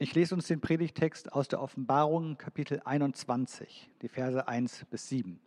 Ich lese uns den Predigtext aus der Offenbarung, Kapitel 21, die Verse 1 bis 7.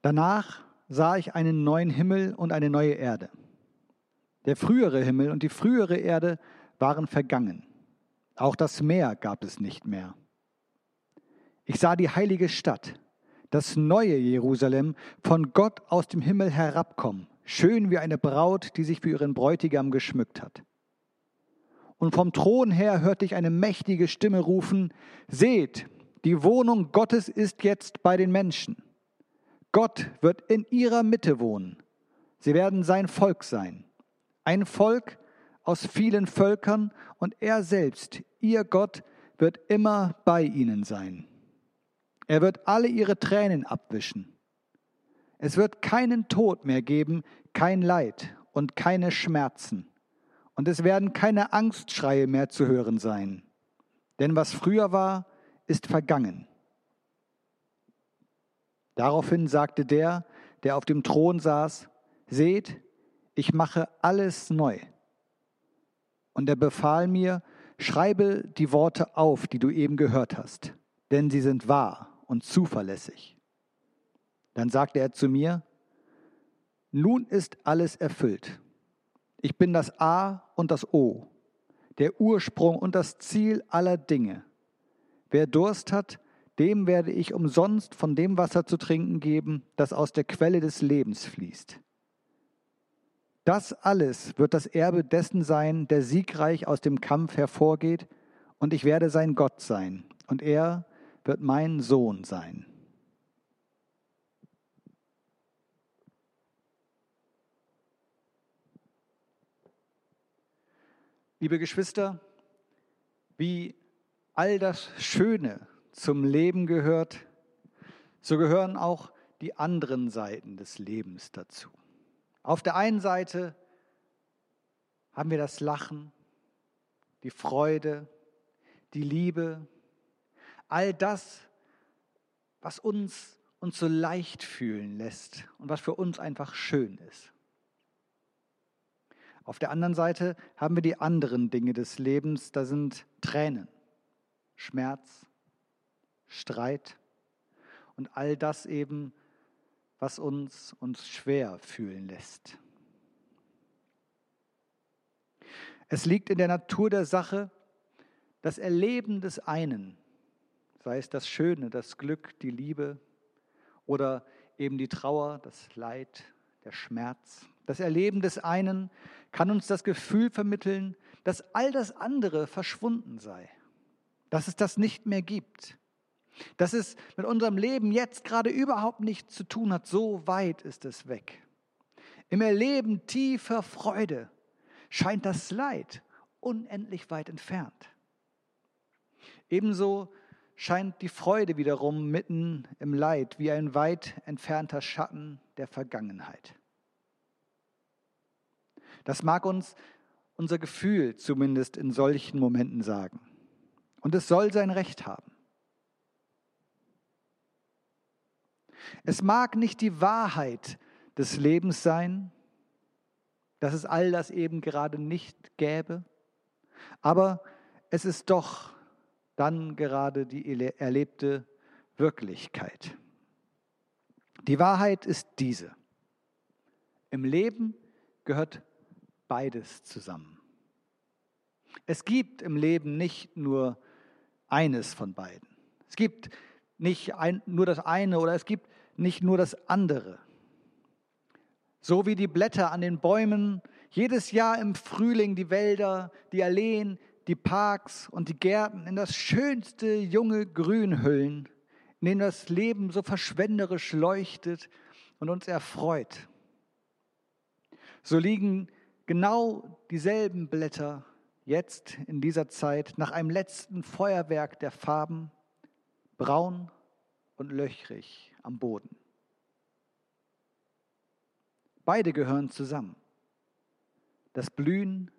Danach sah ich einen neuen Himmel und eine neue Erde. Der frühere Himmel und die frühere Erde waren vergangen. Auch das Meer gab es nicht mehr. Ich sah die heilige Stadt, das neue Jerusalem, von Gott aus dem Himmel herabkommen, schön wie eine Braut, die sich für ihren Bräutigam geschmückt hat. Und vom Thron her hörte ich eine mächtige Stimme rufen, Seht, die Wohnung Gottes ist jetzt bei den Menschen. Gott wird in ihrer Mitte wohnen. Sie werden sein Volk sein. Ein Volk aus vielen Völkern und er selbst, ihr Gott, wird immer bei ihnen sein. Er wird alle ihre Tränen abwischen. Es wird keinen Tod mehr geben, kein Leid und keine Schmerzen und es werden keine Angstschreie mehr zu hören sein. Denn was früher war, ist vergangen. Daraufhin sagte der, der auf dem Thron saß, Seht, ich mache alles neu. Und er befahl mir, schreibe die Worte auf, die du eben gehört hast, denn sie sind wahr und zuverlässig. Dann sagte er zu mir, nun ist alles erfüllt. Ich bin das A und das O, der Ursprung und das Ziel aller Dinge. Wer Durst hat, dem werde ich umsonst von dem Wasser zu trinken geben, das aus der Quelle des Lebens fließt. Das alles wird das Erbe dessen sein, der siegreich aus dem Kampf hervorgeht, und ich werde sein Gott sein, und er wird mein Sohn sein. Liebe Geschwister, wie all das Schöne zum Leben gehört, so gehören auch die anderen Seiten des Lebens dazu. Auf der einen Seite haben wir das Lachen, die Freude, die Liebe, all das, was uns uns so leicht fühlen lässt und was für uns einfach schön ist. Auf der anderen Seite haben wir die anderen Dinge des Lebens, da sind Tränen, Schmerz, Streit und all das eben, was uns uns schwer fühlen lässt. Es liegt in der Natur der Sache, das Erleben des einen, sei es das Schöne, das Glück, die Liebe oder eben die Trauer, das Leid, der Schmerz. Das Erleben des einen kann uns das Gefühl vermitteln, dass all das andere verschwunden sei, dass es das nicht mehr gibt, dass es mit unserem Leben jetzt gerade überhaupt nichts zu tun hat, so weit ist es weg. Im Erleben tiefer Freude scheint das Leid unendlich weit entfernt. Ebenso scheint die Freude wiederum mitten im Leid wie ein weit entfernter Schatten der Vergangenheit. Das mag uns unser Gefühl zumindest in solchen Momenten sagen. Und es soll sein Recht haben. Es mag nicht die Wahrheit des Lebens sein, dass es all das eben gerade nicht gäbe, aber es ist doch dann gerade die erlebte Wirklichkeit. Die Wahrheit ist diese. Im Leben gehört beides zusammen. Es gibt im Leben nicht nur eines von beiden. Es gibt nicht ein, nur das eine oder es gibt nicht nur das andere. So wie die Blätter an den Bäumen jedes Jahr im Frühling die Wälder, die Alleen, die Parks und die Gärten in das schönste junge Grün hüllen, in dem das Leben so verschwenderisch leuchtet und uns erfreut. So liegen genau dieselben Blätter jetzt in dieser Zeit nach einem letzten Feuerwerk der Farben braun und löchrig am Boden. Beide gehören zusammen. Das Blühen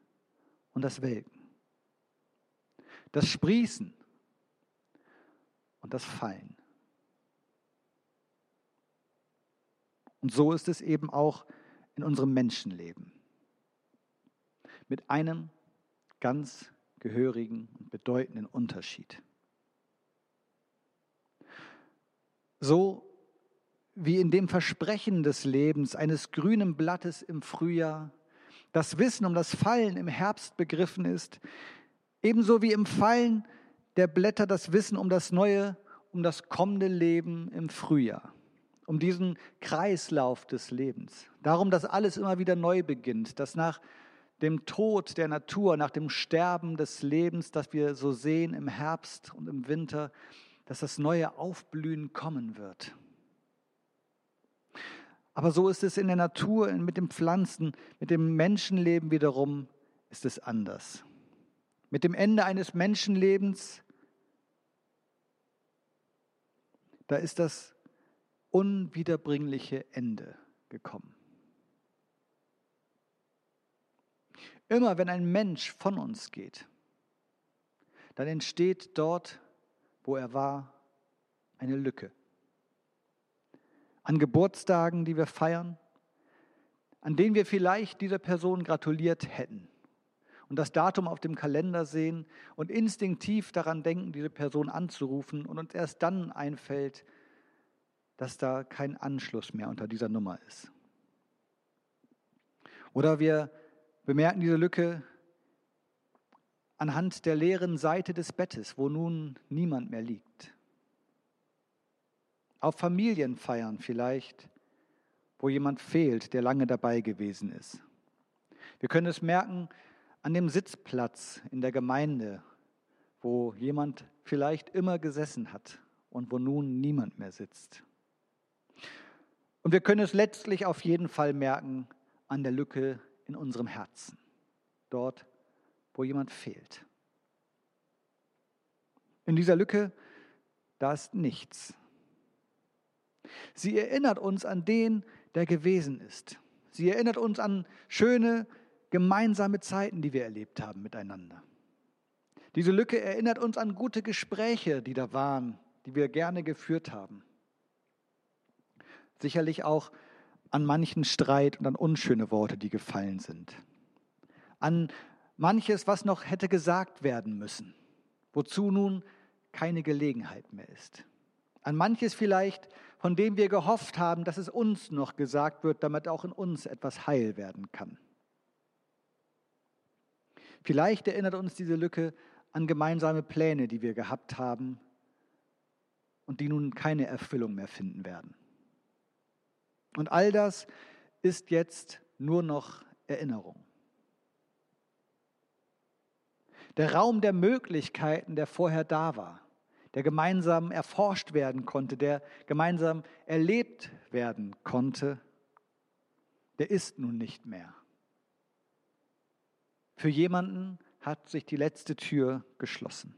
und das Welken. Das Sprießen und das Fallen. Und so ist es eben auch in unserem Menschenleben mit einem ganz gehörigen und bedeutenden Unterschied. So wie in dem Versprechen des Lebens eines grünen Blattes im Frühjahr das Wissen um das Fallen im Herbst begriffen ist, ebenso wie im Fallen der Blätter das Wissen um das neue, um das kommende Leben im Frühjahr, um diesen Kreislauf des Lebens, darum, dass alles immer wieder neu beginnt, dass nach dem Tod der Natur, nach dem Sterben des Lebens, das wir so sehen im Herbst und im Winter, dass das neue Aufblühen kommen wird. Aber so ist es in der Natur, mit den Pflanzen, mit dem Menschenleben wiederum ist es anders. Mit dem Ende eines Menschenlebens, da ist das unwiederbringliche Ende gekommen. Immer wenn ein Mensch von uns geht, dann entsteht dort, wo er war, eine Lücke. An Geburtstagen, die wir feiern, an denen wir vielleicht dieser Person gratuliert hätten und das Datum auf dem Kalender sehen und instinktiv daran denken, diese Person anzurufen und uns erst dann einfällt, dass da kein Anschluss mehr unter dieser Nummer ist. Oder wir bemerken diese Lücke anhand der leeren Seite des Bettes, wo nun niemand mehr liegt. Auf Familienfeiern vielleicht, wo jemand fehlt, der lange dabei gewesen ist. Wir können es merken an dem Sitzplatz in der Gemeinde, wo jemand vielleicht immer gesessen hat und wo nun niemand mehr sitzt. Und wir können es letztlich auf jeden Fall merken an der Lücke in unserem Herzen, dort, wo jemand fehlt. In dieser Lücke, da ist nichts. Sie erinnert uns an den, der gewesen ist. Sie erinnert uns an schöne gemeinsame Zeiten, die wir erlebt haben miteinander. Diese Lücke erinnert uns an gute Gespräche, die da waren, die wir gerne geführt haben. Sicherlich auch an manchen Streit und an unschöne Worte, die gefallen sind. An manches, was noch hätte gesagt werden müssen, wozu nun keine Gelegenheit mehr ist. An manches vielleicht, von dem wir gehofft haben, dass es uns noch gesagt wird, damit auch in uns etwas heil werden kann. Vielleicht erinnert uns diese Lücke an gemeinsame Pläne, die wir gehabt haben und die nun keine Erfüllung mehr finden werden. Und all das ist jetzt nur noch Erinnerung. Der Raum der Möglichkeiten, der vorher da war, der gemeinsam erforscht werden konnte, der gemeinsam erlebt werden konnte, der ist nun nicht mehr. Für jemanden hat sich die letzte Tür geschlossen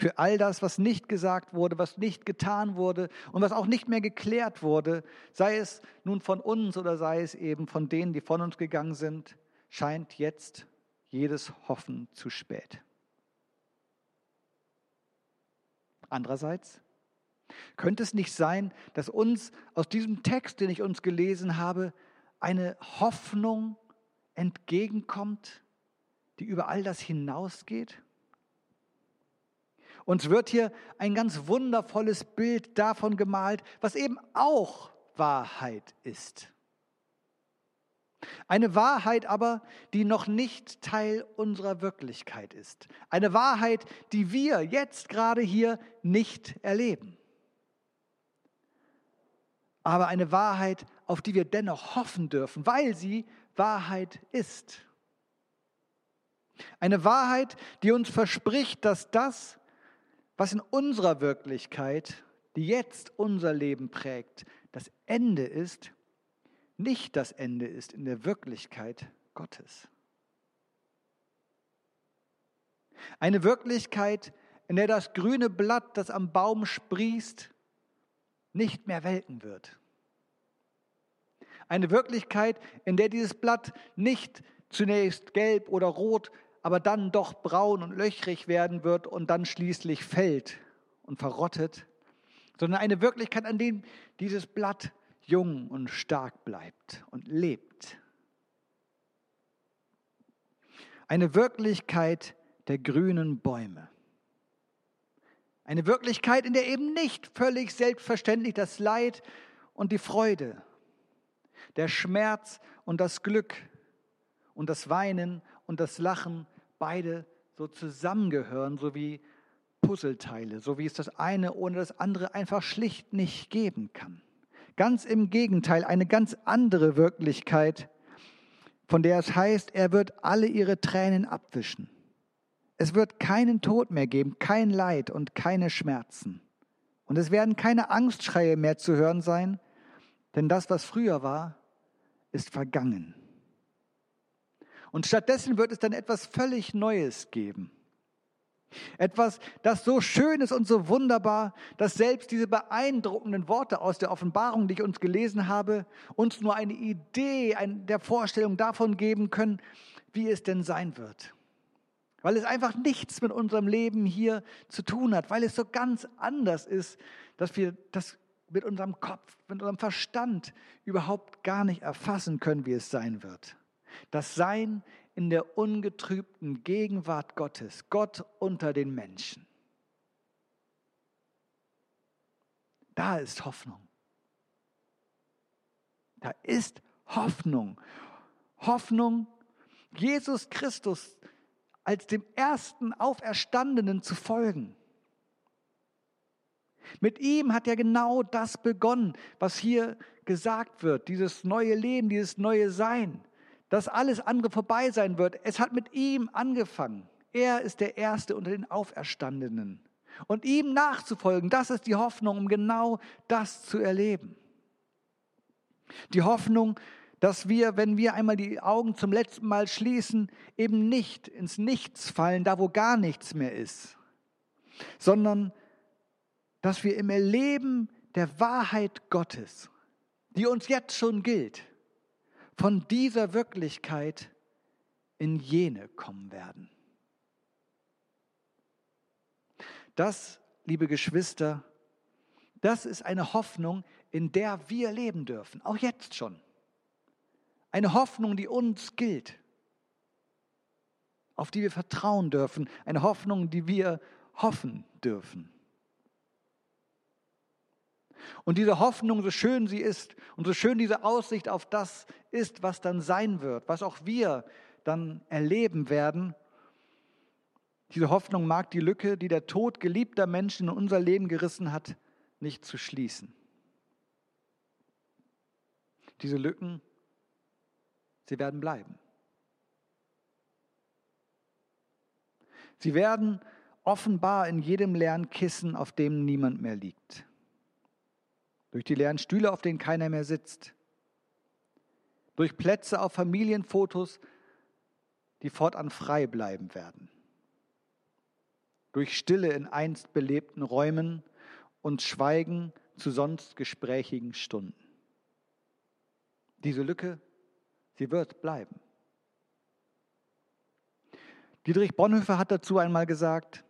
für all das, was nicht gesagt wurde, was nicht getan wurde und was auch nicht mehr geklärt wurde, sei es nun von uns oder sei es eben von denen, die von uns gegangen sind, scheint jetzt jedes Hoffen zu spät. Andererseits könnte es nicht sein, dass uns aus diesem Text, den ich uns gelesen habe, eine Hoffnung entgegenkommt, die über all das hinausgeht? Uns wird hier ein ganz wundervolles Bild davon gemalt, was eben auch Wahrheit ist. Eine Wahrheit aber, die noch nicht Teil unserer Wirklichkeit ist. Eine Wahrheit, die wir jetzt gerade hier nicht erleben. Aber eine Wahrheit, auf die wir dennoch hoffen dürfen, weil sie Wahrheit ist. Eine Wahrheit, die uns verspricht, dass das, was in unserer Wirklichkeit, die jetzt unser Leben prägt, das Ende ist, nicht das Ende ist in der Wirklichkeit Gottes. Eine Wirklichkeit, in der das grüne Blatt, das am Baum sprießt, nicht mehr welken wird. Eine Wirklichkeit, in der dieses Blatt nicht zunächst gelb oder rot aber dann doch braun und löchrig werden wird und dann schließlich fällt und verrottet, sondern eine Wirklichkeit, an dem dieses Blatt jung und stark bleibt und lebt. Eine Wirklichkeit der grünen Bäume. Eine Wirklichkeit, in der eben nicht völlig selbstverständlich das Leid und die Freude, der Schmerz und das Glück und das Weinen und das Lachen beide so zusammengehören, so wie Puzzleteile, so wie es das eine ohne das andere einfach schlicht nicht geben kann. Ganz im Gegenteil, eine ganz andere Wirklichkeit, von der es heißt, er wird alle ihre Tränen abwischen. Es wird keinen Tod mehr geben, kein Leid und keine Schmerzen. Und es werden keine Angstschreie mehr zu hören sein, denn das, was früher war, ist vergangen. Und stattdessen wird es dann etwas völlig Neues geben. Etwas, das so schön ist und so wunderbar, dass selbst diese beeindruckenden Worte aus der Offenbarung, die ich uns gelesen habe, uns nur eine Idee der Vorstellung davon geben können, wie es denn sein wird. Weil es einfach nichts mit unserem Leben hier zu tun hat, weil es so ganz anders ist, dass wir das mit unserem Kopf, mit unserem Verstand überhaupt gar nicht erfassen können, wie es sein wird. Das Sein in der ungetrübten Gegenwart Gottes, Gott unter den Menschen. Da ist Hoffnung. Da ist Hoffnung. Hoffnung, Jesus Christus als dem ersten Auferstandenen zu folgen. Mit ihm hat ja genau das begonnen, was hier gesagt wird, dieses neue Leben, dieses neue Sein dass alles andere vorbei sein wird. Es hat mit ihm angefangen. Er ist der Erste unter den Auferstandenen. Und ihm nachzufolgen, das ist die Hoffnung, um genau das zu erleben. Die Hoffnung, dass wir, wenn wir einmal die Augen zum letzten Mal schließen, eben nicht ins Nichts fallen, da wo gar nichts mehr ist, sondern dass wir im Erleben der Wahrheit Gottes, die uns jetzt schon gilt, von dieser Wirklichkeit in jene kommen werden. Das, liebe Geschwister, das ist eine Hoffnung, in der wir leben dürfen, auch jetzt schon. Eine Hoffnung, die uns gilt, auf die wir vertrauen dürfen, eine Hoffnung, die wir hoffen dürfen. Und diese Hoffnung, so schön sie ist und so schön diese Aussicht auf das ist, was dann sein wird, was auch wir dann erleben werden, diese Hoffnung mag die Lücke, die der Tod geliebter Menschen in unser Leben gerissen hat, nicht zu schließen. Diese Lücken, sie werden bleiben. Sie werden offenbar in jedem leeren Kissen, auf dem niemand mehr liegt durch die leeren Stühle, auf denen keiner mehr sitzt, durch Plätze auf Familienfotos, die fortan frei bleiben werden, durch Stille in einst belebten Räumen und Schweigen zu sonst gesprächigen Stunden. Diese Lücke, sie wird bleiben. Dietrich Bonhoeffer hat dazu einmal gesagt,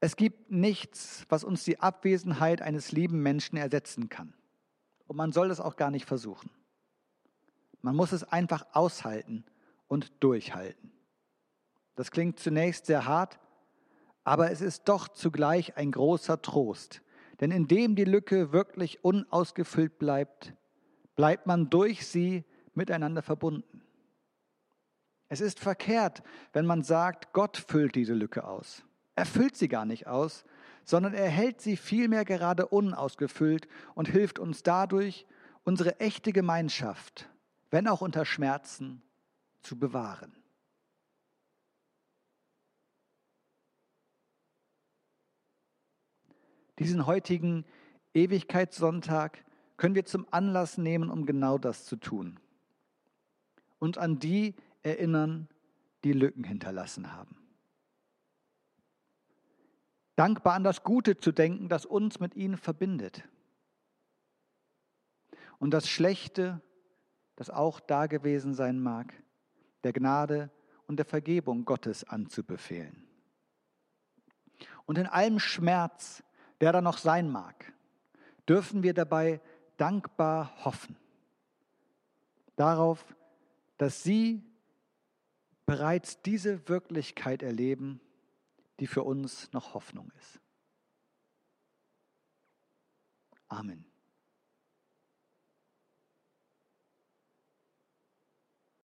es gibt nichts, was uns die Abwesenheit eines lieben Menschen ersetzen kann. Und man soll es auch gar nicht versuchen. Man muss es einfach aushalten und durchhalten. Das klingt zunächst sehr hart, aber es ist doch zugleich ein großer Trost. Denn indem die Lücke wirklich unausgefüllt bleibt, bleibt man durch sie miteinander verbunden. Es ist verkehrt, wenn man sagt, Gott füllt diese Lücke aus. Er füllt sie gar nicht aus, sondern er hält sie vielmehr gerade unausgefüllt und hilft uns dadurch, unsere echte Gemeinschaft, wenn auch unter Schmerzen, zu bewahren. Diesen heutigen Ewigkeitssonntag können wir zum Anlass nehmen, um genau das zu tun. Und an die erinnern, die Lücken hinterlassen haben dankbar an das Gute zu denken, das uns mit ihnen verbindet. Und das Schlechte, das auch da gewesen sein mag, der Gnade und der Vergebung Gottes anzubefehlen. Und in allem Schmerz, der da noch sein mag, dürfen wir dabei dankbar hoffen. Darauf, dass sie bereits diese Wirklichkeit erleben, die für uns noch Hoffnung ist. Amen.